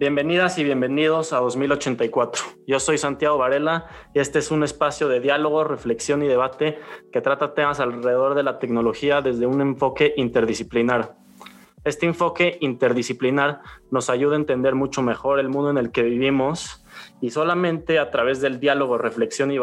Bienvenidas y bienvenidos a 2084. Yo soy Santiago Varela y este es un espacio de diálogo, reflexión y debate que trata temas alrededor de la tecnología desde un enfoque interdisciplinar. Este enfoque interdisciplinar nos ayuda a entender mucho mejor el mundo en el que vivimos y solamente a través del diálogo, reflexión y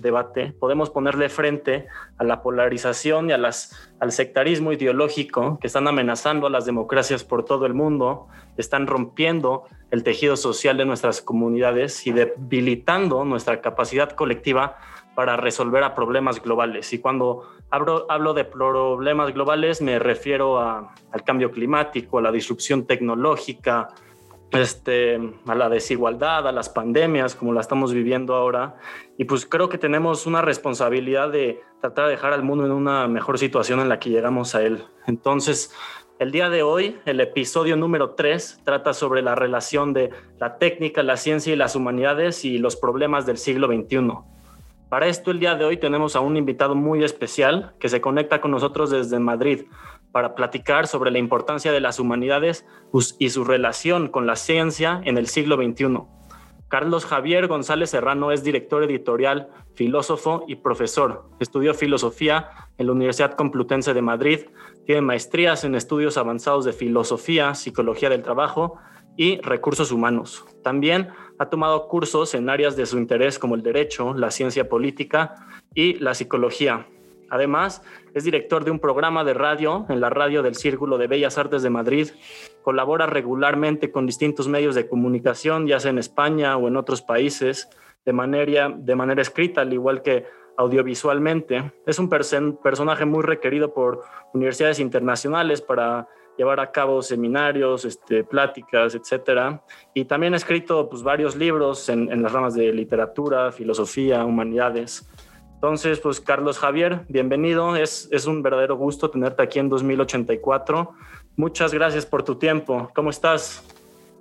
debate podemos ponerle frente a la polarización y al sectarismo ideológico que están amenazando a las democracias por todo el mundo, están rompiendo el tejido social de nuestras comunidades y debilitando nuestra capacidad colectiva para resolver a problemas globales. Y cuando hablo, hablo de problemas globales me refiero al cambio climático, a la disrupción tecnológica, este, a la desigualdad, a las pandemias como la estamos viviendo ahora. Y pues creo que tenemos una responsabilidad de tratar de dejar al mundo en una mejor situación en la que llegamos a él. Entonces, el día de hoy, el episodio número 3 trata sobre la relación de la técnica, la ciencia y las humanidades y los problemas del siglo XXI. Para esto, el día de hoy tenemos a un invitado muy especial que se conecta con nosotros desde Madrid para platicar sobre la importancia de las humanidades y su relación con la ciencia en el siglo XXI. Carlos Javier González Serrano es director editorial, filósofo y profesor. Estudió filosofía en la Universidad Complutense de Madrid, tiene maestrías en estudios avanzados de filosofía, psicología del trabajo y recursos humanos. También ha tomado cursos en áreas de su interés como el derecho, la ciencia política y la psicología. Además, es director de un programa de radio en la radio del Círculo de Bellas Artes de Madrid. Colabora regularmente con distintos medios de comunicación, ya sea en España o en otros países, de manera, de manera escrita, al igual que audiovisualmente. Es un personaje muy requerido por universidades internacionales para llevar a cabo seminarios, este, pláticas, etcétera. Y también ha escrito pues, varios libros en, en las ramas de literatura, filosofía, humanidades. Entonces, pues Carlos Javier, bienvenido. Es, es un verdadero gusto tenerte aquí en 2084. Muchas gracias por tu tiempo. ¿Cómo estás?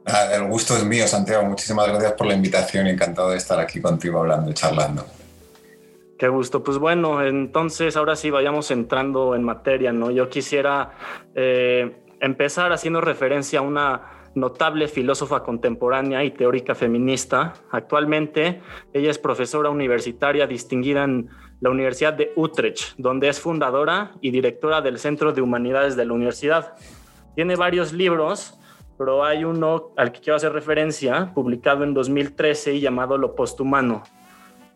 Ah, el gusto es mío, Santiago. Muchísimas gracias por la invitación. Encantado de estar aquí contigo hablando y charlando. Qué gusto. Pues bueno, entonces ahora sí vayamos entrando en materia, ¿no? Yo quisiera eh, empezar haciendo referencia a una notable filósofa contemporánea y teórica feminista. Actualmente ella es profesora universitaria distinguida en la Universidad de Utrecht, donde es fundadora y directora del Centro de Humanidades de la universidad. Tiene varios libros, pero hay uno al que quiero hacer referencia, publicado en 2013 y llamado Lo Posthumano.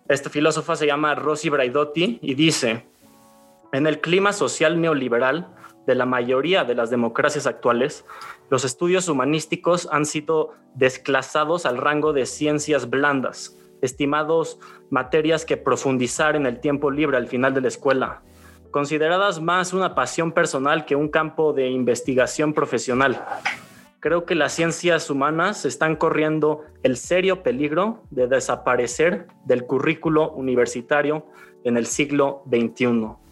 Esta filósofa se llama Rosy Braidotti y dice, en el clima social neoliberal, de la mayoría de las democracias actuales, los estudios humanísticos han sido desclasados al rango de ciencias blandas, estimados materias que profundizar en el tiempo libre al final de la escuela, consideradas más una pasión personal que un campo de investigación profesional. Creo que las ciencias humanas están corriendo el serio peligro de desaparecer del currículo universitario en el siglo XXI.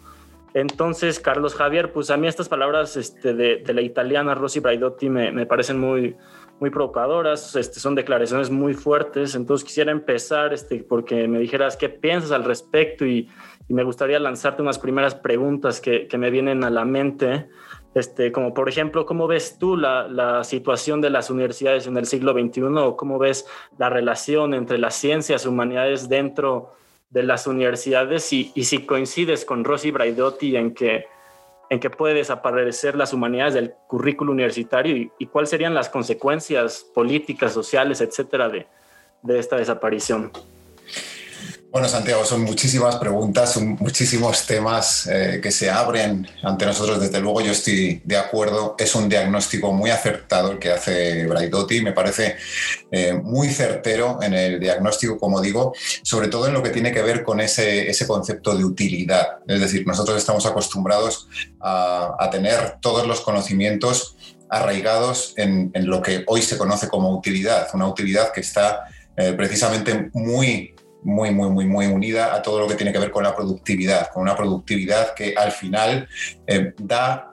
Entonces, Carlos Javier, pues a mí estas palabras este, de, la italiana Rosy Braidotti me, parecen muy, muy provocadoras, este, son declaraciones muy fuertes, entonces quisiera empezar este, porque me dijeras qué piensas al respecto y, me gustaría lanzarte unas primeras preguntas que, me vienen a la mente, este, como por ejemplo, ¿cómo ves tú la, la, situación de las universidades en el siglo XXI o cómo ves la relación entre las ciencias, humanidades dentro de las universidades y, si coincides con Rosy Braidotti en que, en que puede desaparecer las humanidades del currículo universitario y, cuáles serían las consecuencias políticas, sociales, etcétera, de, de esta desaparición. Bueno, Santiago, son muchísimas preguntas, son muchísimos temas eh, que se abren ante nosotros. Desde luego, yo estoy de acuerdo. Es un diagnóstico muy acertado el que hace Braidotti. Me parece eh, muy certero en el diagnóstico, como digo, sobre todo en lo que tiene que ver con ese, ese concepto de utilidad. Es decir, nosotros estamos acostumbrados a, tener todos los conocimientos arraigados en, lo que hoy se conoce como utilidad, una utilidad que está eh, precisamente muy muy, muy, muy, muy unida a todo lo que tiene que ver con la productividad, con una productividad que al final eh, da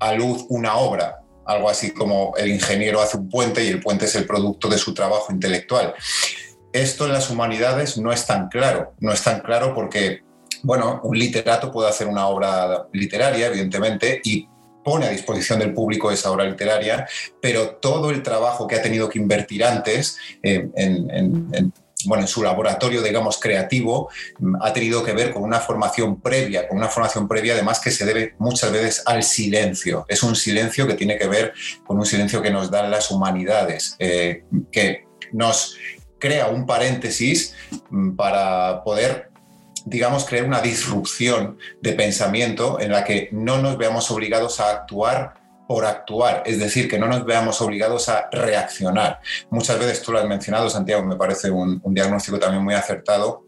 a luz una obra, algo así como el ingeniero hace un puente y el puente es el producto de su trabajo intelectual. Esto en las humanidades no es tan claro, no es tan claro porque, bueno, un literato puede hacer una obra literaria, evidentemente, y pone a disposición del público esa obra literaria, pero todo el trabajo que ha tenido que invertir antes eh, en, bueno, en su laboratorio, digamos, creativo, ha tenido que ver con una formación previa, con una formación previa además que se debe muchas veces al silencio. Es un silencio que tiene que ver con un silencio que nos dan las humanidades, eh, que nos crea un paréntesis mm, para poder digamos, crear una disrupción de pensamiento en la que no nos veamos obligados a actuar por actuar, es decir, que no nos veamos obligados a reaccionar. Muchas veces tú lo has mencionado, Santiago, me parece un, diagnóstico también muy acertado,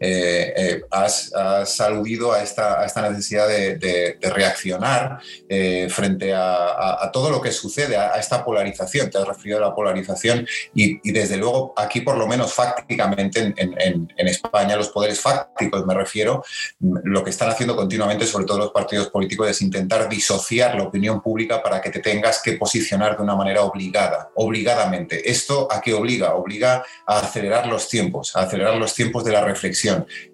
eh, eh, has, aludido a esta, esta necesidad de, reaccionar eh, frente a, todo lo que sucede, a, esta polarización. Te has referido a la polarización y, desde luego aquí, por lo menos fácticamente en, España, los poderes fácticos, me refiero, lo que están haciendo continuamente, sobre todo los partidos políticos, es intentar disociar la opinión pública para que te tengas que posicionar de una manera obligada, obligadamente. ¿Esto a qué obliga? Obliga a acelerar los tiempos, a acelerar los tiempos de la reflexión.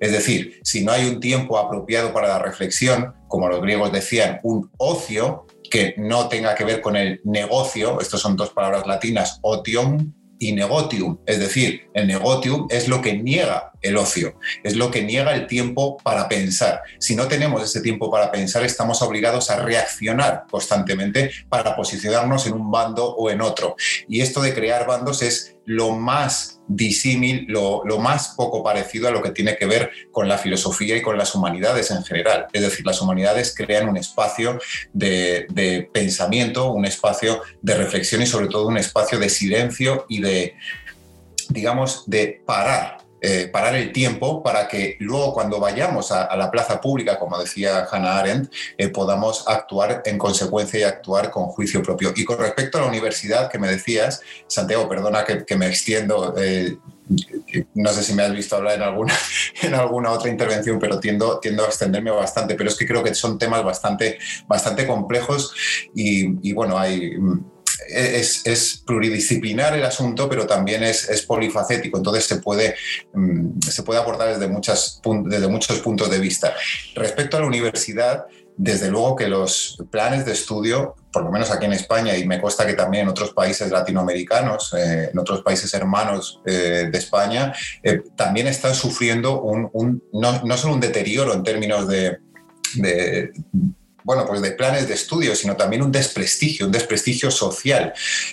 Es decir, si no hay un tiempo apropiado para la reflexión, como los griegos decían, un ocio que no tenga que ver con el negocio, estas son dos palabras latinas, otium y negotium, es decir, el negotium es lo que niega el ocio, es lo que niega el tiempo para pensar. Si no tenemos ese tiempo para pensar, estamos obligados a reaccionar constantemente para posicionarnos en un bando o en otro. Y esto de crear bandos es lo más disímil, lo, más poco parecido a lo que tiene que ver con la filosofía y con las humanidades en general. Es decir, las humanidades crean un espacio de, de pensamiento, un espacio de reflexión y sobre todo un espacio de silencio y de, digamos, de parar eh, parar el tiempo para que luego cuando vayamos a, la plaza pública, como decía Hannah Arendt, eh, podamos actuar en consecuencia y actuar con juicio propio. Y con respecto a la universidad que me decías, Santiago, perdona que, me extiendo. Eh, no sé si me has visto hablar en alguna, en alguna otra intervención, pero tiendo, tiendo a extenderme bastante. Pero es que creo que son temas bastante, bastante complejos y, y bueno, hay es, pluridisciplinar el asunto, pero también es, polifacético, entonces se puede, mm, se puede abordar desde, muchas, desde muchos puntos de vista. Respecto a la universidad, desde luego que los planes de estudio, por lo menos aquí en España, y me consta que también en otros países latinoamericanos, eh, en otros países hermanos eh, de España, eh, también están sufriendo un, no, no, solo un deterioro en términos de, bueno, pues de planes de estudio, sino también un desprestigio, un desprestigio social.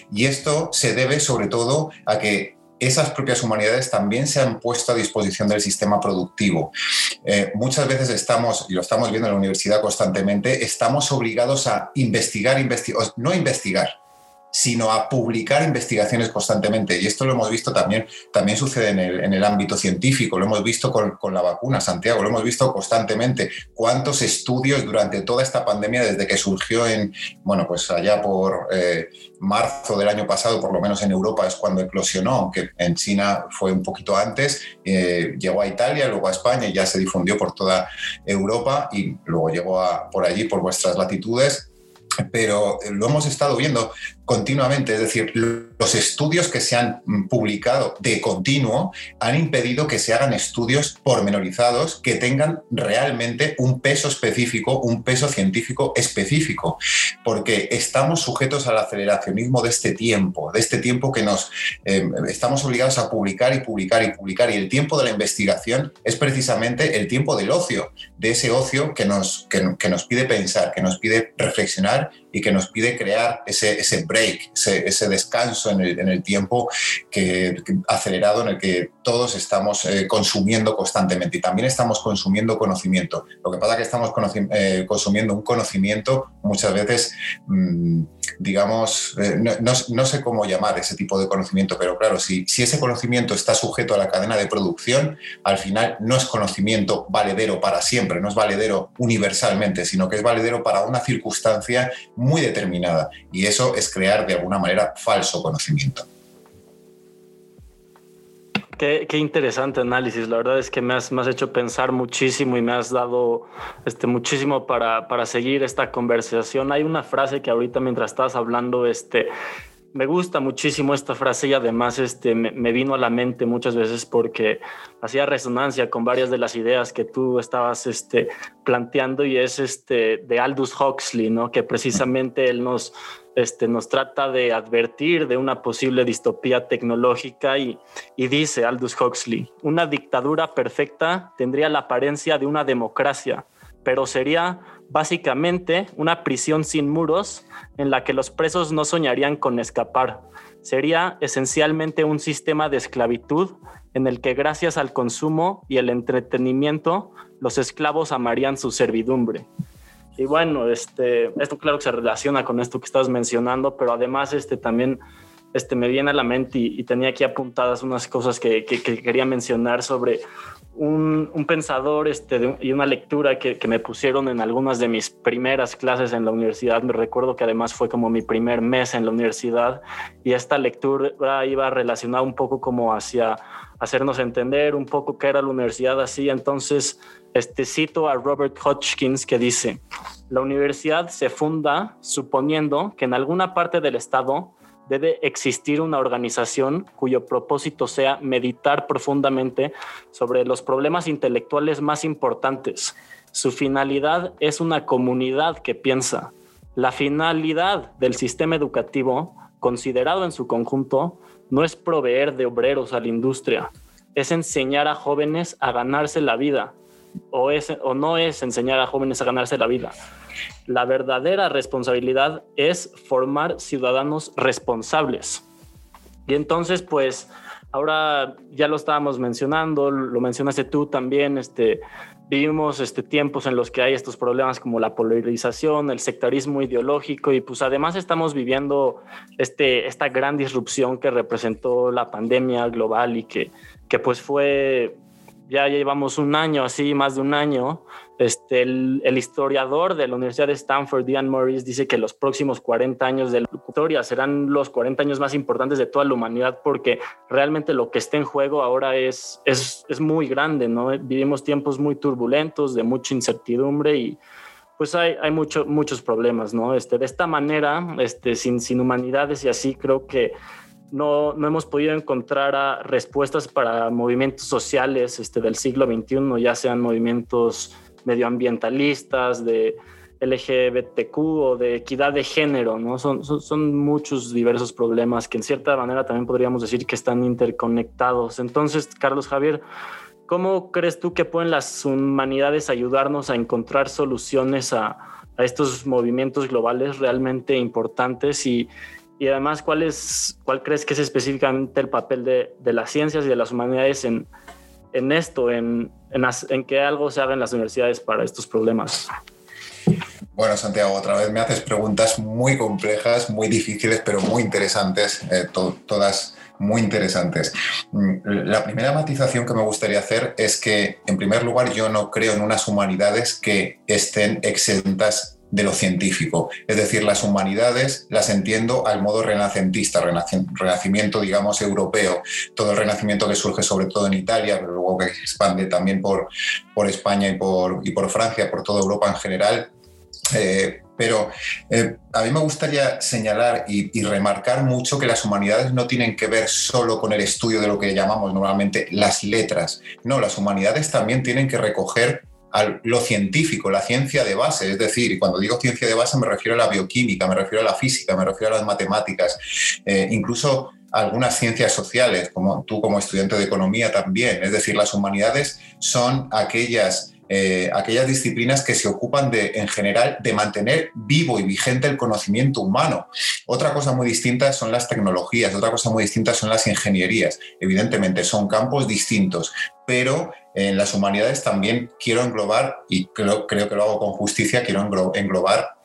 Y esto se debe sobre todo a que esas propias humanidades también se han puesto a disposición del sistema productivo. Eh, muchas veces estamos, y lo estamos viendo en la universidad constantemente, estamos obligados a investigar, investigar no investigar, sino a publicar investigaciones constantemente. Y esto lo hemos visto también, también sucede en el, ámbito científico, lo hemos visto con, la vacuna, Santiago, lo hemos visto constantemente. Cuántos estudios durante toda esta pandemia, desde que surgió en, bueno, pues allá por eh, marzo del año pasado, por lo menos en Europa es cuando eclosionó, aunque en China fue un poquito antes, eh, llegó a Italia, luego a España y ya se difundió por toda Europa y luego llegó a, por allí, por vuestras latitudes pero lo hemos estado viendo continuamente, es decir, los estudios que se han publicado de continuo han impedido que se hagan estudios pormenorizados que tengan realmente un peso específico, un peso científico específico, porque estamos sujetos al aceleracionismo de este tiempo, de este tiempo que nos eh, estamos obligados a publicar y publicar y publicar, y el tiempo de la investigación es precisamente el tiempo del ocio, de ese ocio que nos, que nos pide pensar, que nos pide reflexionar y que nos pide crear ese, ese break, ese, descanso en el, en el tiempo que, acelerado en el que todos estamos eh, consumiendo constantemente y también estamos consumiendo conocimiento. Lo que pasa es que estamos eh, consumiendo un conocimiento muchas veces, mm, digamos, eh, no, no, sé cómo llamar ese tipo de conocimiento, pero claro, si, si ese conocimiento está sujeto a la cadena de producción, al final no es conocimiento valedero para siempre, no es valedero universalmente, sino que es valedero para una circunstancia muy determinada. Y eso es crear de alguna manera falso conocimiento. Qué, interesante análisis. La verdad es que me has, hecho pensar muchísimo y me has dado este, muchísimo para, seguir esta conversación. Hay una frase que ahorita mientras estás hablando este, me gusta muchísimo esta frase y además este, me, vino a la mente muchas veces porque hacía resonancia con varias de las ideas que tú estabas planteando y es de Aldous Huxley, que precisamente él nos, este, nos trata de advertir de una posible distopía tecnológica y, y dice Aldous Huxley, una dictadura perfecta tendría la apariencia de una democracia, pero sería básicamente una prisión sin muros en la que los presos no soñarían con escapar. Sería esencialmente un sistema de esclavitud en el que gracias al consumo y el entretenimiento los esclavos amarían su servidumbre. Y bueno, este, esto claro que se relaciona con esto que estabas mencionando, pero además este, también este, me viene a la mente y, tenía aquí apuntadas unas cosas que, que quería mencionar sobre un, pensador este, y una lectura que, me pusieron en algunas de mis primeras clases en la universidad. Me recuerdo que además fue como mi primer mes en la universidad y esta lectura iba relacionada un poco como hacia hacernos entender un poco qué era la universidad así. Entonces, este, cito a Robert Hodgkins que dice, la universidad se funda suponiendo que en alguna parte del Estado debe existir una organización cuyo propósito sea meditar profundamente sobre los problemas intelectuales más importantes. Su finalidad es una comunidad que piensa. La finalidad del sistema educativo, considerado en su conjunto, no es proveer de obreros a la industria, es enseñar a jóvenes a ganarse la vida, o, es, o no es enseñar a jóvenes a ganarse la vida, la verdadera responsabilidad es formar ciudadanos responsables. Y entonces, pues, ahora ya lo estábamos mencionando, lo mencionaste tú también, este, vivimos este, tiempos en los que hay estos problemas como la polarización, el sectarismo ideológico y pues además estamos viviendo este, esta gran disrupción que representó la pandemia global y que, que pues fue ya llevamos un año, así más de un año. Este, el, historiador de la Universidad de Stanford, Ian Morris, dice que los próximos 40 años de la historia serán los 40 años más importantes de toda la humanidad porque realmente lo que está en juego ahora es, es, es muy grande, ¿no? Vivimos tiempos muy turbulentos, de mucha incertidumbre y pues hay, hay mucho, muchos problemas, ¿no? Este, de esta manera, este, sin, sin humanidades y así, creo que no, no hemos podido encontrar respuestas para movimientos sociales este, del siglo XXI, ya sean movimientos medioambientalistas, de LGBTQ o de equidad de género, ¿no? Son, son, muchos diversos problemas que en cierta manera también podríamos decir que están interconectados. Entonces, Carlos Javier, ¿cómo crees tú que pueden las humanidades ayudarnos a encontrar soluciones a, a estos movimientos globales realmente importantes y, y además, ¿cuál, es, cuál crees que es específicamente el papel de, de las ciencias y de las humanidades en, en esto, en, en, que algo se haga en las universidades para estos problemas? Bueno, Santiago, otra vez me haces preguntas muy complejas, muy difíciles, pero muy interesantes, eh, todas muy interesantes. Mm, la primera matización que me gustaría hacer es que, en primer lugar, yo no creo en unas humanidades que estén exentas de lo científico. Es decir, las humanidades las entiendo al modo renacentista, renacimiento, digamos, europeo. Todo el renacimiento que surge sobre todo en Italia, pero luego que se expande también por, por España y por, y por Francia, por toda Europa en general. Eh, pero eh, a mí me gustaría señalar y, y, remarcar mucho que las humanidades no tienen que ver solo con el estudio de lo que llamamos normalmente las letras. No, las humanidades también tienen que recoger lo científico, la ciencia de base. Es decir, cuando digo ciencia de base me refiero a la bioquímica, me refiero a la física, me refiero a las matemáticas, eh, incluso algunas ciencias sociales, como tú como estudiante de economía también. Es decir, las humanidades son aquellas eh, aquellas disciplinas que se ocupan de, en general, de mantener vivo y vigente el conocimiento humano. Otra cosa muy distinta son las tecnologías, otra cosa muy distinta son las ingenierías. Evidentemente, son campos distintos, pero en las humanidades también quiero englobar, y creo, que lo hago con justicia, quiero englobar,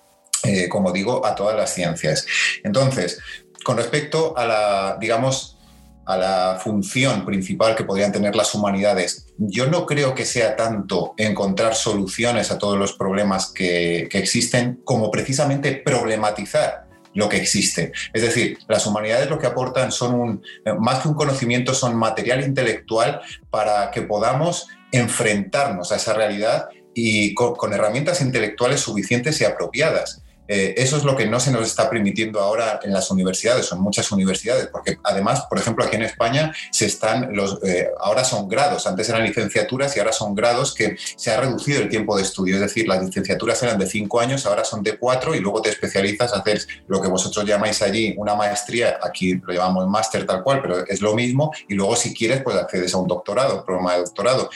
eh, como digo, a todas las ciencias. Entonces, con respecto a la, digamos, a la función principal que podrían tener las humanidades, yo no creo que sea tanto encontrar soluciones a todos los problemas que, existen como precisamente problematizar lo que existe. Es decir, las humanidades lo que aportan son un, más que un conocimiento, son material intelectual para que podamos enfrentarnos a esa realidad y con herramientas intelectuales suficientes y apropiadas. Eh, eso es lo que no se nos está permitiendo ahora en las universidades o en muchas universidades, porque además, por ejemplo, aquí en España se están los, eh, ahora son grados, antes eran licenciaturas y ahora son grados que se ha reducido el tiempo de estudio, es decir, las licenciaturas eran de cinco años, ahora son de cuatro y luego te especializas, hacer lo que vosotros llamáis allí una maestría, aquí lo llamamos máster tal cual, pero es lo mismo, y luego si quieres, pues accedes a un doctorado, programa de doctorado.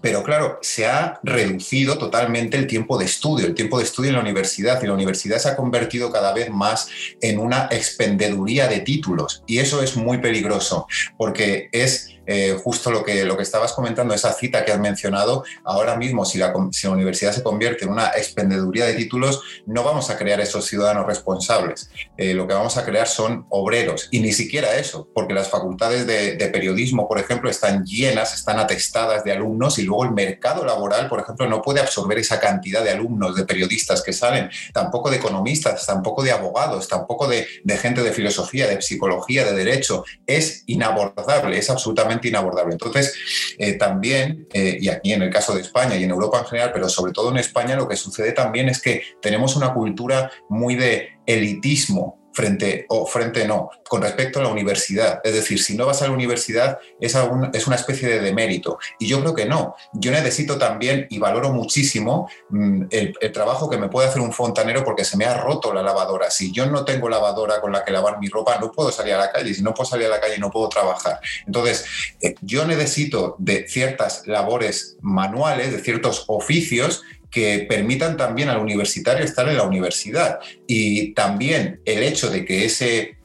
Pero claro, se ha reducido totalmente el tiempo de estudio, el tiempo de estudio en la universidad y la universidad se ha convertido cada vez más en una expendeduría de títulos. Y eso es muy peligroso porque es eh, justo lo que, lo que estabas comentando, esa cita que has mencionado, ahora mismo si la, si la universidad se convierte en una expendeduría de títulos, no vamos a crear esos ciudadanos responsables. Eh, lo que vamos a crear son obreros y ni siquiera eso, porque las facultades de, periodismo, por ejemplo, están llenas, están atestadas de alumnos y luego el mercado laboral, por ejemplo, no puede absorber esa cantidad de alumnos, de periodistas que salen, tampoco de economistas, tampoco de abogados, tampoco de, de gente de filosofía, de psicología, de derecho. Es inabordable, es absolutamente inabordable. Entonces, eh, también, eh, y aquí en el caso de España y en Europa en general, pero sobre todo en España, lo que sucede también es que tenemos una cultura muy de elitismo frente o frente no, con respecto a la universidad. Es decir, si no vas a la universidad es, es una especie de demérito. Y yo creo que no. Yo necesito también y valoro muchísimo mm, el, trabajo que me puede hacer un fontanero porque se me ha roto la lavadora. Si yo no tengo lavadora con la que lavar mi ropa, no puedo salir a la calle. Si no puedo salir a la calle, no puedo trabajar. Entonces, eh, yo necesito de ciertas labores manuales, de ciertos oficios que permitan también al universitario estar en la universidad. Y también el hecho de que ese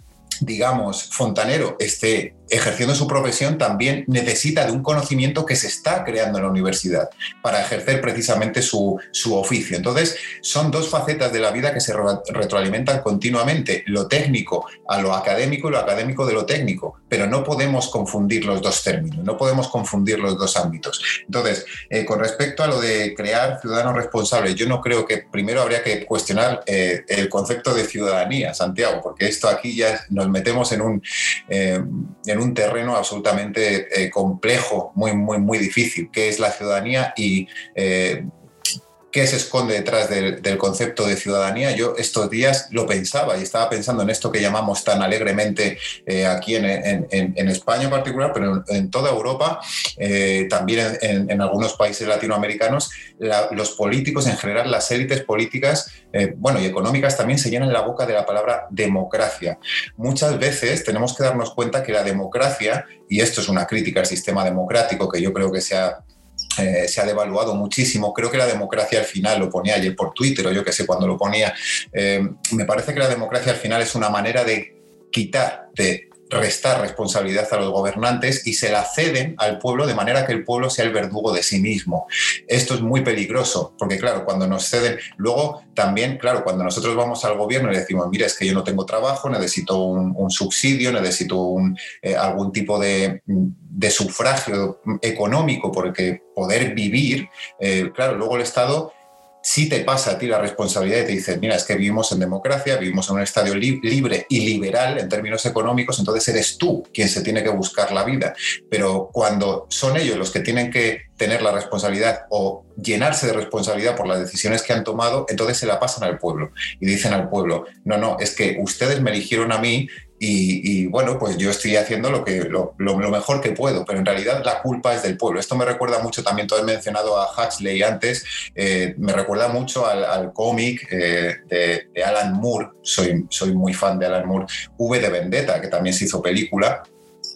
digamos, fontanero esté ejerciendo su profesión también necesita de un conocimiento que se está creando en la universidad para ejercer precisamente su, oficio. Entonces, son dos facetas de la vida que se retroalimentan continuamente, lo técnico a lo académico y lo académico de lo técnico, pero no podemos confundir los dos términos, no podemos confundir los dos ámbitos. Entonces, eh, con respecto a lo de crear ciudadanos responsables, yo no creo que primero habría que cuestionar eh, el concepto de ciudadanía, Santiago, porque esto aquí ya nos metemos en un... Eh, un terreno absolutamente eh, complejo, muy, muy, muy difícil, que es la ciudadanía y eh, qué se esconde detrás del, concepto de ciudadanía. Yo estos días lo pensaba y estaba pensando en esto que llamamos tan alegremente eh, aquí en, España en particular, pero en, toda Europa, también en, algunos países latinoamericanos, los políticos en general, las élites políticas, bueno, y económicas también se llenan la boca de la palabra democracia. Muchas veces tenemos que darnos cuenta que la democracia, y esto es una crítica al sistema democrático que yo creo que se ha eh, se ha devaluado muchísimo. Creo que la democracia al final, lo ponía ayer por Twitter o yo que sé cuando lo ponía, eh, me parece que la democracia al final es una manera de quitar, de restar responsabilidad a los gobernantes y se la ceden al pueblo de manera que el pueblo sea el verdugo de sí mismo. Esto es muy peligroso, porque claro, cuando nos ceden, luego también, claro, cuando nosotros vamos al gobierno y le decimos, mira, es que yo no tengo trabajo, necesito un, subsidio, necesito eh, algún tipo de, sufragio económico porque poder vivir, eh, claro, luego el Estado si te pasa a ti la responsabilidad y te dices, mira, es que vivimos en democracia, vivimos en un estadio libre y liberal en términos económicos, entonces eres tú quien se tiene que buscar la vida. Pero cuando son ellos los que tienen que tener la responsabilidad o llenarse de responsabilidad por las decisiones que han tomado, entonces se la pasan al pueblo y dicen al pueblo, no, no, es que ustedes me eligieron a mí y, bueno, pues yo estoy haciendo lo, que, lo, mejor que puedo, pero en realidad la culpa es del pueblo. Esto me recuerda mucho, también todo he mencionado a Huxley antes, eh, me recuerda mucho al, cómic eh, de, Alan Moore, soy, soy muy fan de Alan Moore, V de Vendetta, que también se hizo película,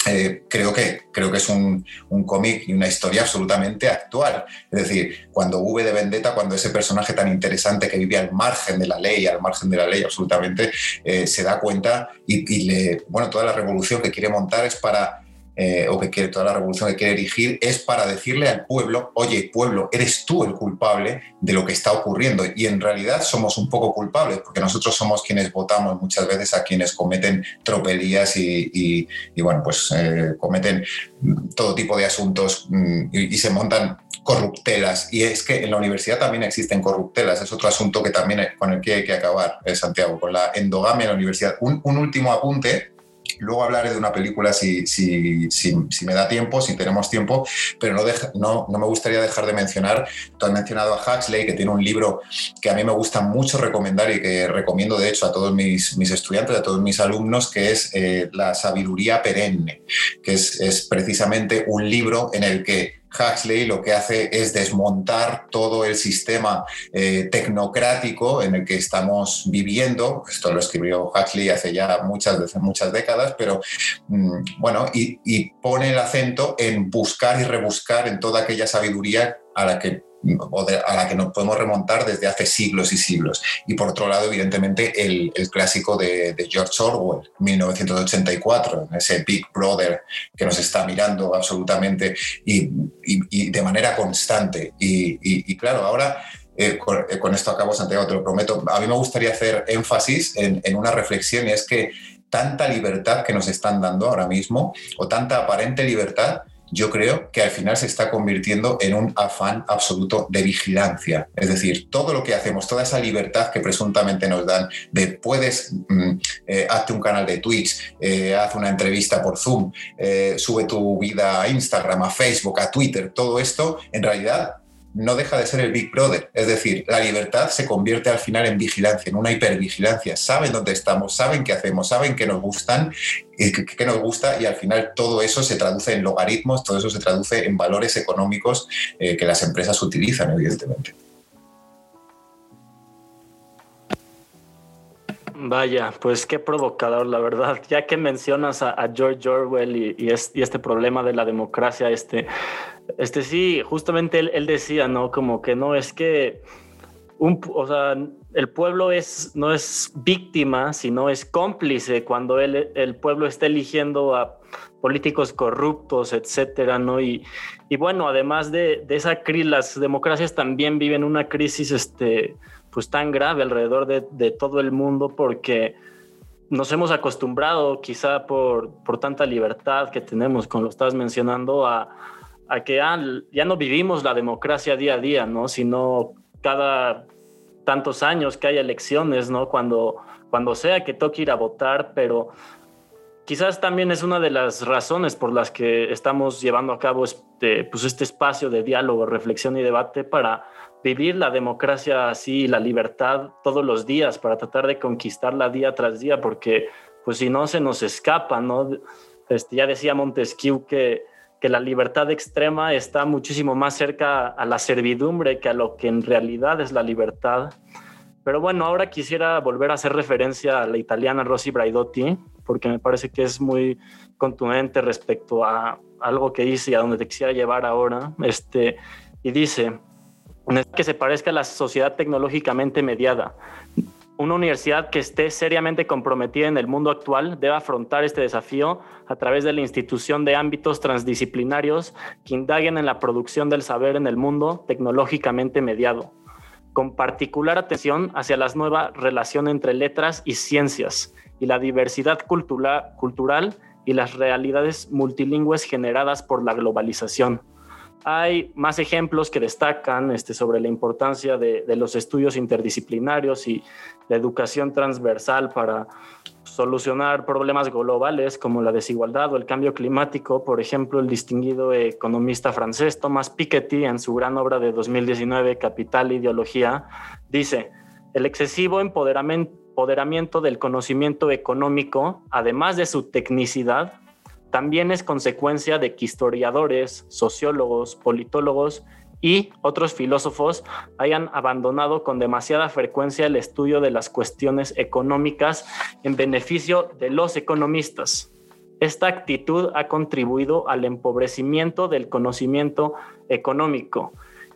eh, creo, que, creo que es un, cómic y una historia absolutamente actual. Es decir, cuando V de Vendetta, cuando ese personaje tan interesante que vive al margen de la ley, al margen de la ley absolutamente, eh, se da cuenta y, y, le, bueno, toda la revolución que quiere montar es para eh, o que quiere toda la revolución que quiere erigir, es para decirle al pueblo, oye, pueblo, eres tú el culpable de lo que está ocurriendo. Y en realidad somos un poco culpables, porque nosotros somos quienes votamos muchas veces a quienes cometen tropelías y, bueno, pues eh, cometen todo tipo de asuntos mm, y, se montan corruptelas. Y es que en la universidad también existen corruptelas. Es otro asunto que también con el que hay que acabar, eh, Santiago, con la endogamia en la universidad. un último apunte Luego hablaré de una película si, si, si, me da tiempo, si tenemos tiempo, pero no, no, no, me gustaría dejar de mencionar, tú has mencionado a Huxley, que tiene un libro que a mí me gusta mucho recomendar y que recomiendo de hecho a todos mis, mis estudiantes, a todos mis alumnos, que es eh, La sabiduría perenne, que es, es precisamente un libro en el que Huxley lo que hace es desmontar todo el sistema eh, tecnocrático en el que estamos viviendo. Esto lo escribió Huxley hace ya muchas, muchas décadas, pero mm, bueno, y, y pone el acento en buscar y rebuscar en toda aquella sabiduría a la que a la que nos podemos remontar desde hace siglos y siglos. Y por otro lado, evidentemente, el, clásico de, George Orwell, 1984, ese Big Brother que nos está mirando absolutamente y, de manera constante. Y, claro, ahora eh, eh, con, esto acabo, Santiago, te lo prometo. A mí me gustaría hacer énfasis en, en, una reflexión y es que tanta libertad que nos están dando ahora mismo, o tanta aparente libertad, yo creo que al final se está convirtiendo en un afán absoluto de vigilancia. Es decir, todo lo que hacemos, toda esa libertad que presuntamente nos dan de puedes, mm, eh, hazte un canal de Twitch, eh, haz una entrevista por Zoom, eh, sube tu vida a Instagram, a Facebook, a Twitter, todo esto, en realidad no deja de ser el Big Brother. Es decir, la libertad se convierte al final en vigilancia, en una hipervigilancia. Saben dónde estamos, saben qué hacemos, saben qué nos gustan, qué nos gusta y al final todo eso se traduce en logaritmos, todo eso se traduce en valores económicos eh, que las empresas utilizan, evidentemente. Vaya, pues qué provocador, la verdad. Ya que mencionas a, George Orwell y, este problema de la democracia, este, este sí, justamente él, decía, ¿no? Como que no es que un, o sea, el pueblo es, no es víctima, sino es cómplice cuando el pueblo está eligiendo a políticos corruptos, etcétera, ¿no? Y bueno, además de, de esa crisis, las democracias también viven una crisis, este, pues tan grave alrededor de, todo el mundo porque nos hemos acostumbrado quizá por, por tanta libertad que tenemos, como lo estás mencionando, a, que ya, no vivimos la democracia día a día, ¿no? Sino cada tantos años que hay elecciones, ¿no? Cuando, cuando sea que toque ir a votar, pero quizás también es una de las razones por las que estamos llevando a cabo este, pues este espacio de diálogo, reflexión y debate para vivir la democracia así, la libertad todos los días, para tratar de conquistarla día tras día, porque pues si no se nos escapa, ¿no? Este, ya decía Montesquieu que, que la libertad extrema está muchísimo más cerca a la servidumbre que a lo que en realidad es la libertad. Pero bueno, ahora quisiera volver a hacer referencia a la italiana Rosy Braidotti, porque me parece que es muy contundente respecto a algo que dice y a donde te quisiera llevar ahora. Este, y dice, que se parezca a la sociedad tecnológicamente mediada. Una universidad que esté seriamente comprometida en el mundo actual debe afrontar este desafío a través de la institución de ámbitos transdisciplinarios que indaguen en la producción del saber en el mundo tecnológicamente mediado, con particular atención hacia la nueva relación entre letras y ciencias y la diversidad cultural y las realidades multilingües generadas por la globalización. Hay más ejemplos que destacan este, sobre la importancia de, los estudios interdisciplinarios y la educación transversal para solucionar problemas globales como la desigualdad o el cambio climático. Por ejemplo, el distinguido economista francés Thomas Piketty, en su gran obra de 2019, Capital e Ideología, dice, el excesivo empoderamiento del conocimiento económico, además de su tecnicidad, también es consecuencia de que historiadores, sociólogos, politólogos y otros filósofos hayan abandonado con demasiada frecuencia el estudio de las cuestiones económicas en beneficio de los economistas. Esta actitud ha contribuido al empobrecimiento del conocimiento económico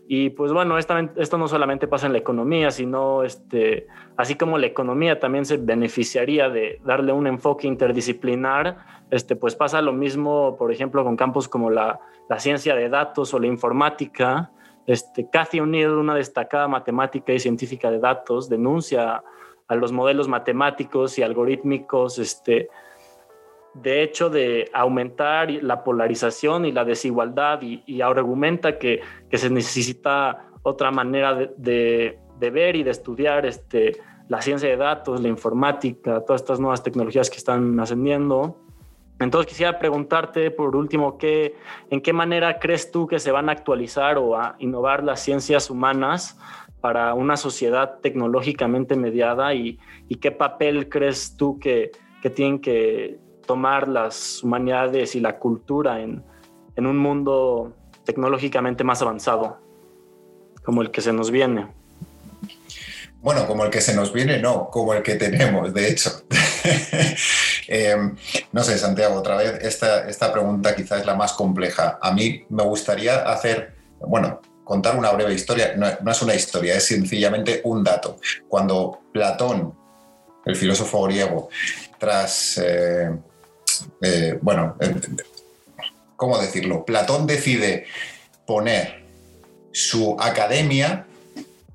y pues bueno, esto no solamente pasa en la economía, sino este, así como la economía también se beneficiaría de darle un enfoque interdisciplinar, este, pues pasa lo mismo, por ejemplo, con campos como la, la ciencia de datos o la informática. Este, Cathy O'Neill, una destacada matemática y científica de datos, denuncia a los modelos matemáticos y algorítmicos este, de hecho de aumentar la polarización y la desigualdad y, ahora argumenta que, se necesita otra manera de, ver y de estudiar este, la ciencia de datos, la informática, todas estas nuevas tecnologías que están ascendiendo. Entonces quisiera preguntarte por último, ¿qué, ¿en qué manera crees tú que se van a actualizar o a innovar las ciencias humanas para una sociedad tecnológicamente mediada y, qué papel crees tú que, que, tienen que tomar las humanidades y la cultura en, en un mundo tecnológicamente más avanzado como el que se nos viene? Bueno, como el que se nos viene, no, como el que tenemos, de hecho. Em, no sé, Santiago, otra vez, esta, esta pregunta quizás es la más compleja. A mí me gustaría hacer, bueno, contar una breve historia. No, es una historia, es sencillamente un dato. Cuando Platón, el filósofo griego, tras, eh, eh, bueno, eh, ¿cómo decirlo? Platón decide poner su academia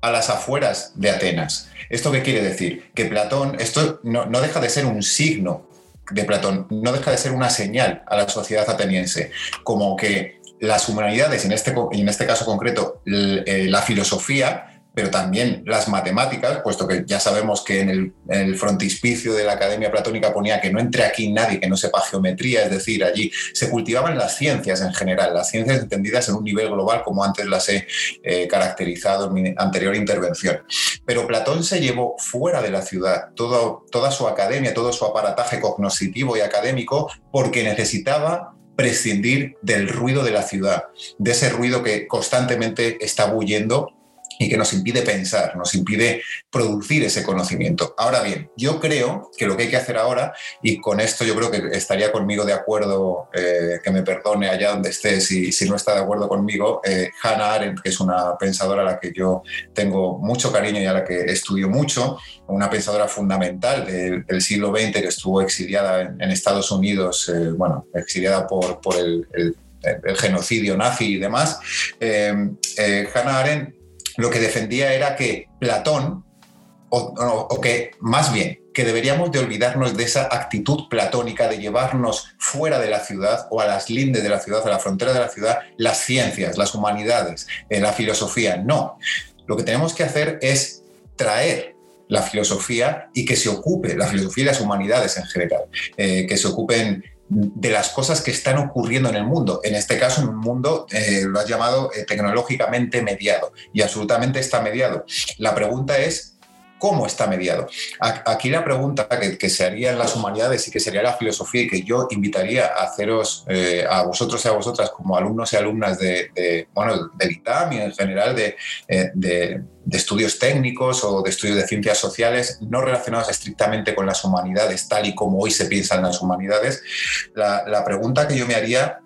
a las afueras de Atenas. ¿Esto qué quiere decir? Que Platón, esto no, deja de ser un signo de Platón, no deja de ser una señal a la sociedad ateniense, como que las humanidades, en este, en este caso concreto eh, la filosofía, pero también las matemáticas, puesto que ya sabemos que en el, frontispicio de la Academia Platónica ponía que no entre aquí nadie que no sepa geometría, es decir, allí se cultivaban las ciencias en general, las ciencias entendidas en un nivel global, como antes las he eh, caracterizado en mi anterior intervención. Pero Platón se llevó fuera de la ciudad toda su academia, todo su aparataje cognoscitivo y académico, porque necesitaba prescindir del ruido de la ciudad, de ese ruido que constantemente está bullendo y que nos impide pensar, nos impide producir ese conocimiento. Ahora bien, yo creo que lo que hay que hacer ahora, y con esto yo creo que estaría conmigo de acuerdo, eh, que me perdone allá donde esté si, si no está de acuerdo conmigo, eh, Hannah Arendt, que es una pensadora a la que yo tengo mucho cariño y a la que estudio mucho, una pensadora fundamental del, siglo XX que estuvo exiliada en, Estados Unidos, eh, bueno, exiliada por, el, el, genocidio nazi y demás. Hannah Arendt lo que defendía era que Platón, o, que más bien, que deberíamos de olvidarnos de esa actitud platónica de llevarnos fuera de la ciudad o a las lindes de la ciudad, a la frontera de la ciudad, las ciencias, las humanidades, eh, la filosofía. No, lo que tenemos que hacer es traer la filosofía y que se ocupe, la filosofía y las humanidades en general, eh, que se ocupen de las cosas que están ocurriendo en el mundo. En este caso, en un mundo, eh, lo has llamado eh, tecnológicamente mediado y absolutamente está mediado. La pregunta es, ¿cómo está mediado? Aquí la pregunta que, se haría en las humanidades y que sería la filosofía y que yo invitaría a haceros eh, a vosotros y a vosotras como alumnos y alumnas de, bueno, del ITAM y en general de de estudios técnicos o de estudios de ciencias sociales no relacionados estrictamente con las humanidades, tal y como hoy se piensa en las humanidades, la, pregunta que yo me haría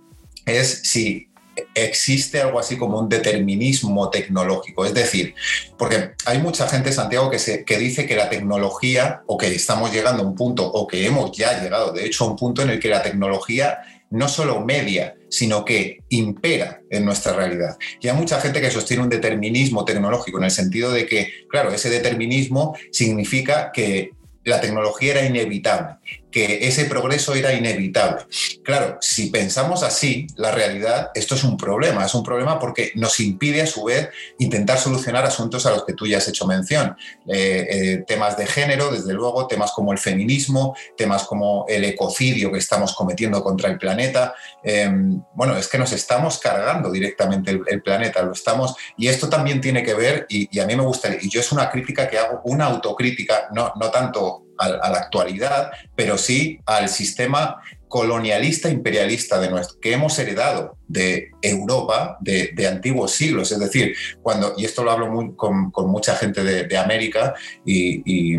es si existe algo así como un determinismo tecnológico. Es decir, porque hay mucha gente, Santiago, que, se, que dice que la tecnología, o que estamos llegando a un punto, o que hemos ya llegado, de hecho, a un punto en el que la tecnología no solo media, sino que impera en nuestra realidad. Y hay mucha gente que sostiene un determinismo tecnológico, en el sentido de que, claro, ese determinismo significa que la tecnología era inevitable, que ese progreso era inevitable. Claro, si pensamos así, la realidad, esto es un problema, es un problema porque nos impide a su vez intentar solucionar asuntos a los que tú ya has hecho mención. Eh, eh, temas de género, desde luego, temas como el feminismo, temas como el ecocidio que estamos cometiendo contra el planeta. Em, bueno, es que nos estamos cargando directamente el, planeta, lo estamos, y esto también tiene que ver, y, a mí me gusta, y yo es una crítica que hago, una autocrítica, no, no tanto a, la actualidad, pero sí al sistema colonialista imperialista de nuestro, que hemos heredado de Europa de, antiguos siglos. Es decir, cuando, y esto lo hablo muy, con, mucha gente de, América, y,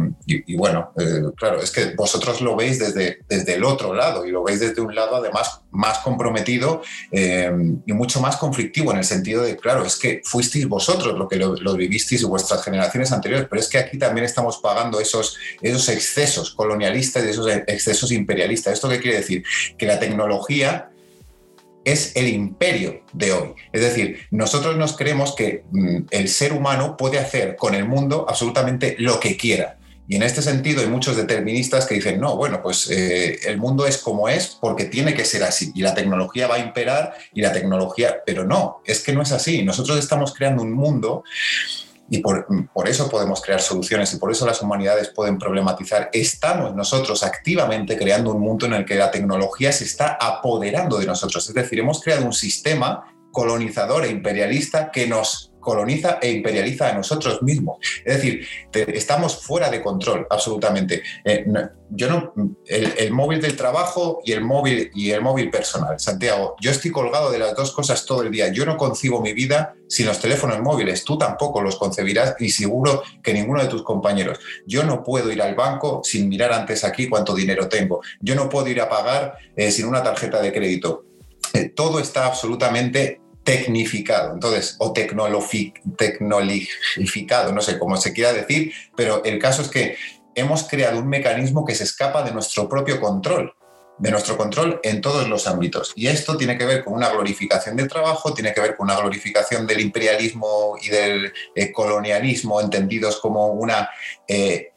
bueno, eh, claro, es que vosotros lo veis desde, desde el otro lado, y lo veis desde un lado además más comprometido eh, y mucho más conflictivo, en el sentido de, claro, es que fuisteis vosotros lo que lo, vivisteis y vuestras generaciones anteriores, pero es que aquí también estamos pagando esos, esos excesos colonialistas y esos excesos imperialistas. ¿Esto qué quiere decir? Que la tecnología es el imperio de hoy. Es decir, nosotros nos creemos que mm, el ser humano puede hacer con el mundo absolutamente lo que quiera. Y en este sentido hay muchos deterministas que dicen, no, bueno, pues eh, el mundo es como es porque tiene que ser así y la tecnología va a imperar y la tecnología, pero no, es que no es así. Nosotros estamos creando un mundo y por, por, eso podemos crear soluciones y por eso las humanidades pueden problematizar. Estamos nosotros activamente creando un mundo en el que la tecnología se está apoderando de nosotros. Es decir, hemos creado un sistema colonizador e imperialista que nos coloniza e imperializa a nosotros mismos. Es decir, estamos fuera de control, absolutamente. Eh, yo no, el, móvil del trabajo y el móvil y el móvil personal, Santiago. Yo estoy colgado de las dos cosas todo el día. Yo no concibo mi vida sin los teléfonos móviles. Tú tampoco los concebirás y seguro que ninguno de tus compañeros. Yo no puedo ir al banco sin mirar antes aquí cuánto dinero tengo. Yo no puedo ir a pagar eh, sin una tarjeta de crédito. Eh, todo está absolutamente tecnificado, entonces, o tecnologificado, no sé cómo se quiera decir, pero el caso es que hemos creado un mecanismo que se escapa de nuestro propio control, de nuestro control en todos los ámbitos. Y esto tiene que ver con una glorificación del trabajo, tiene que ver con una glorificación del imperialismo y del eh, colonialismo, entendidos como una eh,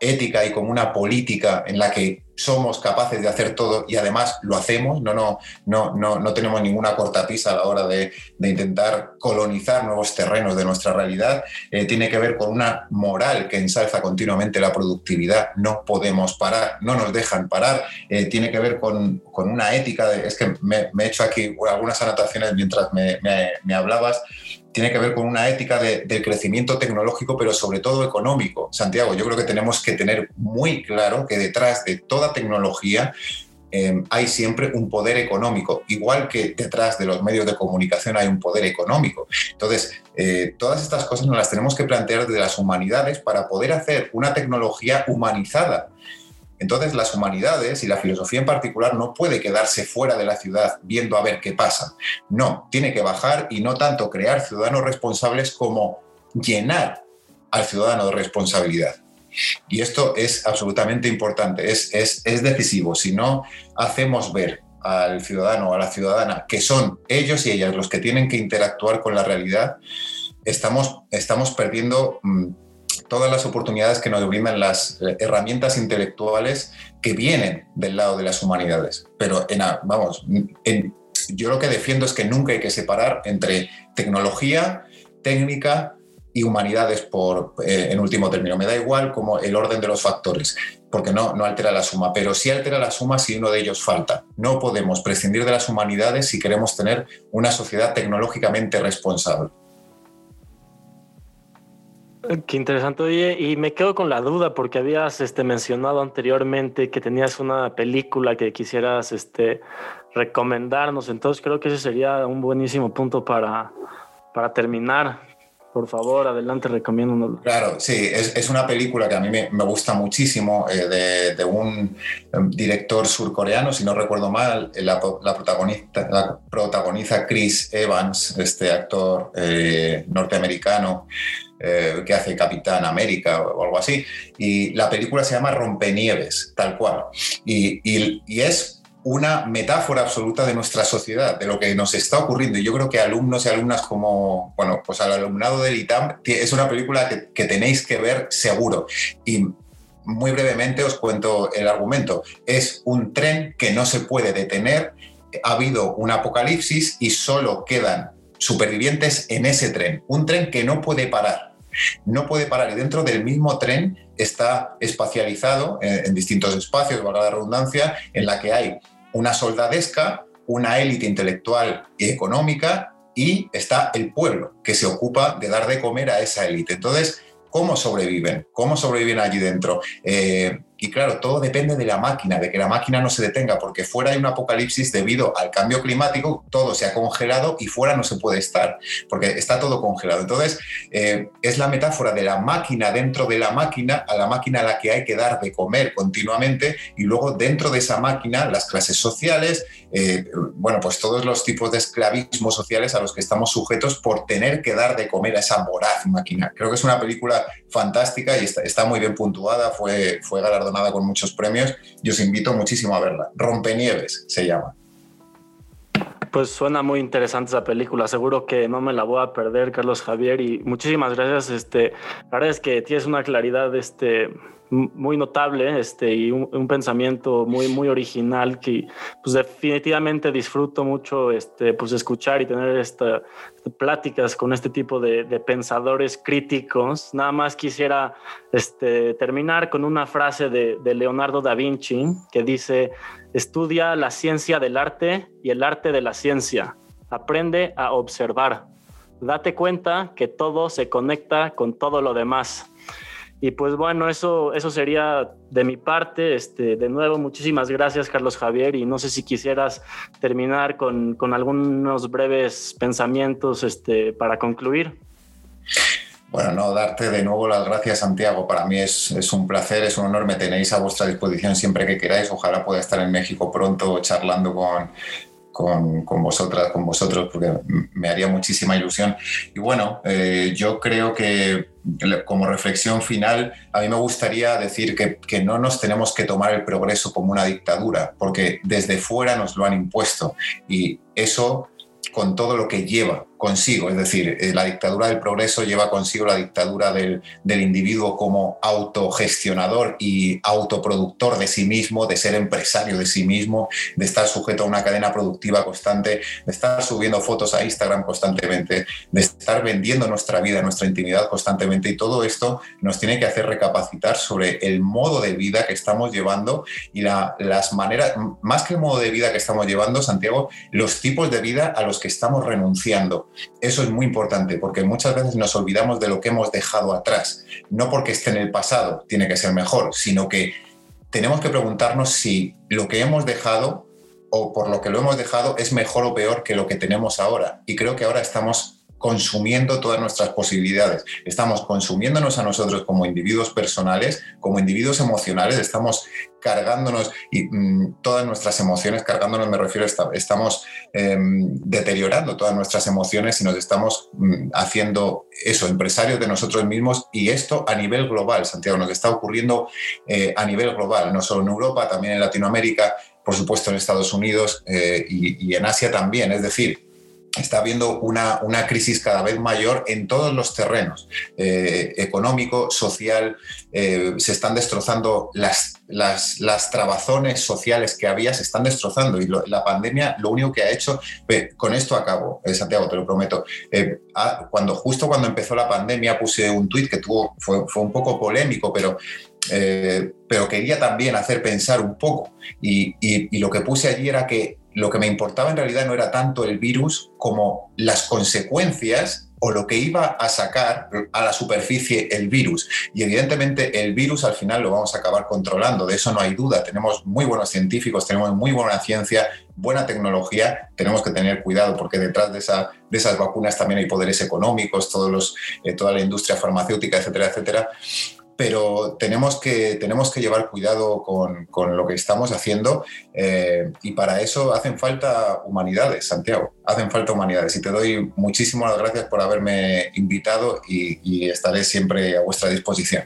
ética y como una política en la que somos capaces de hacer todo y además lo hacemos, no, no, no, no, no tenemos ninguna cortapisa a la hora de, intentar colonizar nuevos terrenos de nuestra realidad, eh, tiene que ver con una moral que ensalza continuamente la productividad, no podemos parar, no nos dejan parar, eh, tiene que ver con, una ética, es que me, he hecho aquí algunas anotaciones mientras me hablabas, tiene que ver con una ética del crecimiento tecnológico, pero sobre todo económico. Santiago, yo creo que tenemos que tener muy claro que detrás de toda tecnología em, hay siempre un poder económico, igual que detrás de los medios de comunicación hay un poder económico. Entonces, eh, todas estas cosas nos las tenemos que plantear desde las humanidades para poder hacer una tecnología humanizada entonces las humanidades y la filosofía en particular no puede quedarse fuera de la ciudad viendo a ver qué pasa. No, tiene que bajar y no tanto crear ciudadanos responsables como llenar al ciudadano de responsabilidad. Y esto es absolutamente importante, es, decisivo. Si no hacemos ver al ciudadano o a la ciudadana que son ellos y ellas los que tienen que interactuar con la realidad, estamos, estamos perdiendo... Mm, todas las oportunidades que nos brindan las eh, herramientas intelectuales que vienen del lado de las humanidades. Pero, en, vamos, yo lo que defiendo es que nunca hay que separar entre tecnología, técnica y humanidades por, eh, en último término. Me da igual como el orden de los factores, porque no, no altera la suma, pero sí altera la suma si uno de ellos falta. No podemos prescindir de las humanidades si queremos tener una sociedad tecnológicamente responsable. Qué interesante, oye, y me quedo con la duda porque habías este, mencionado anteriormente que tenías una película que quisieras este, recomendarnos, entonces creo que ese sería un buenísimo punto para, para terminar. Por favor, adelante, recomiendo. Claro, sí, es, es, una película que a mí me, me gusta muchísimo, eh, de, de, un em, director surcoreano, si no recuerdo mal, la, la, protagonista, la protagoniza Chris Evans, este actor eh, norteamericano. Eh, que hace Capitán América o algo así. Y la película se llama Rompenieves, tal cual. Y, es una metáfora absoluta de nuestra sociedad, de lo que nos está ocurriendo. Y yo creo que alumnos y alumnas como, bueno, pues al alumnado del ITAM, es una película que, que tenéis que ver seguro. Y muy brevemente os cuento el argumento. Es un tren que no se puede detener, ha habido un apocalipsis y solo quedan supervivientes en ese tren. Un tren que no puede parar no puede parar y dentro del mismo tren está espacializado en, distintos espacios, valga la redundancia, en la que hay una soldadesca, una élite intelectual y económica y está el pueblo que se ocupa de dar de comer a esa élite. Entonces, ¿cómo sobreviven? ¿Cómo sobreviven allí dentro? Eh, y claro, todo depende de la máquina, de que la máquina no se detenga, porque fuera hay un apocalipsis debido al cambio climático, todo se ha congelado y fuera no se puede estar, porque está todo congelado. Entonces, eh, es la metáfora de la máquina dentro de la máquina, a la máquina a la que hay que dar de comer continuamente, y luego dentro de esa máquina, las clases sociales, eh, bueno, pues todos los tipos de esclavismo sociales a los que estamos sujetos por tener que dar de comer a esa voraz máquina. Creo que es una película fantástica y está, muy bien puntuada, fue, fue galardonada nada con muchos premios y os invito muchísimo a verla. Rompenieves se llama. Pues suena muy interesante esa película. Seguro que no me la voy a perder, Carlos Javier. Y muchísimas gracias. Este, la verdad es que tienes una claridad este, muy notable este, y un, pensamiento muy, muy original que pues definitivamente disfruto mucho este, pues escuchar y tener esta, pláticas con este tipo de, pensadores críticos. Nada más quisiera este, terminar con una frase de, de Leonardo da Vinci que dice, estudia la ciencia del arte y el arte de la ciencia, aprende a observar, date cuenta que todo se conecta con todo lo demás. Y pues bueno, eso, eso sería de mi parte. Este, de nuevo, muchísimas gracias, Carlos Javier. Y no sé si quisieras terminar con, con algunos breves pensamientos este, para concluir. Bueno, no, darte de nuevo las gracias, Santiago. Para mí es, es, un placer, es un honor. Me tenéis a vuestra disposición siempre que queráis. Ojalá pueda estar en México pronto charlando con, con, vosotras, con vosotros, porque me haría muchísima ilusión. Y bueno, eh, yo creo que como reflexión final, a mí me gustaría decir que, que, no nos tenemos que tomar el progreso como una dictadura, porque desde fuera nos lo han impuesto y eso con todo lo que lleva consigo, es decir, eh, la dictadura del progreso lleva consigo la dictadura del, individuo como autogestionador y autoproductor de sí mismo, de ser empresario de sí mismo, de estar sujeto a una cadena productiva constante, de estar subiendo fotos a Instagram constantemente, de estar vendiendo nuestra vida, nuestra intimidad constantemente. Y todo esto nos tiene que hacer recapacitar sobre el modo de vida que estamos llevando y las maneras, más que el modo de vida que estamos llevando, Santiago, los tipos de vida a los que estamos renunciando eso es muy importante porque muchas veces nos olvidamos de lo que hemos dejado atrás. No porque esté en el pasado tiene que ser mejor, sino que tenemos que preguntarnos si lo que hemos dejado o por lo que lo hemos dejado es mejor o peor que lo que tenemos ahora. Y creo que ahora estamos consumiendo todas nuestras posibilidades. Estamos consumiéndonos a nosotros como individuos personales, como individuos emocionales, estamos cargándonos y, mm, todas nuestras emociones, cargándonos me refiero, estamos em, deteriorando todas nuestras emociones y nos estamos mm, haciendo eso, empresarios de nosotros mismos y esto a nivel global, Santiago, nos está ocurriendo eh, a nivel global, no solo en Europa, también en Latinoamérica, por supuesto en Estados Unidos eh, y en Asia también, es decir, está habiendo una, una, crisis cada vez mayor en todos los terrenos, eh, económico, social, eh, se están destrozando las, las, las, trabazones sociales que había, se están destrozando y la pandemia lo único que ha hecho, con esto acabo, eh, Santiago, te lo prometo, cuando, justo cuando empezó la pandemia puse un tuit que tuvo, fue, fue un poco polémico, pero pero quería también hacer pensar un poco. Y, y, y, lo que puse allí era que lo que me importaba en realidad no era tanto el virus como las consecuencias o lo que iba a sacar a la superficie el virus. Y evidentemente el virus al final lo vamos a acabar controlando, de eso no hay duda. Tenemos muy buenos científicos, tenemos muy buena ciencia, buena tecnología, tenemos que tener cuidado porque detrás de, esa, de esas vacunas también hay poderes económicos, todos los, eh, toda la industria farmacéutica, etcétera, etcétera pero tenemos que, tenemos que llevar cuidado con, con lo que estamos haciendo eh, y para eso hacen falta humanidades, Santiago, hacen falta humanidades. Y te doy muchísimas gracias por haberme invitado y, estaré siempre a vuestra disposición.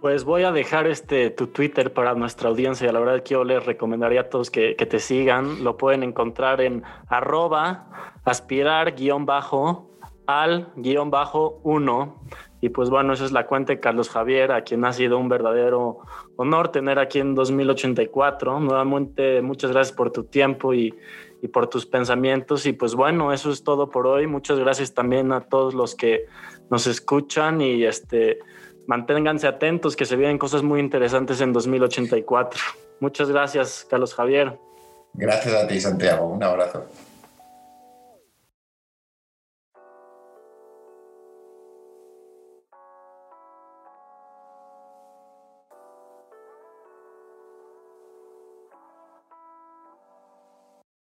Pues voy a dejar este tu Twitter para nuestra audiencia. La verdad que yo les recomendaría a todos que, te sigan. Lo pueden encontrar en arroba aspirar guion bajo al guion bajo uno y pues bueno, esa es la cuenta de Carlos Javier, a quien ha sido un verdadero honor tener aquí en 2084. Nuevamente, muchas gracias por tu tiempo y, por tus pensamientos. Y pues bueno, eso es todo por hoy. Muchas gracias también a todos los que nos escuchan y este, manténganse atentos que se vienen cosas muy interesantes en 2084. Muchas gracias, Carlos Javier. Gracias a ti, Santiago. Un abrazo.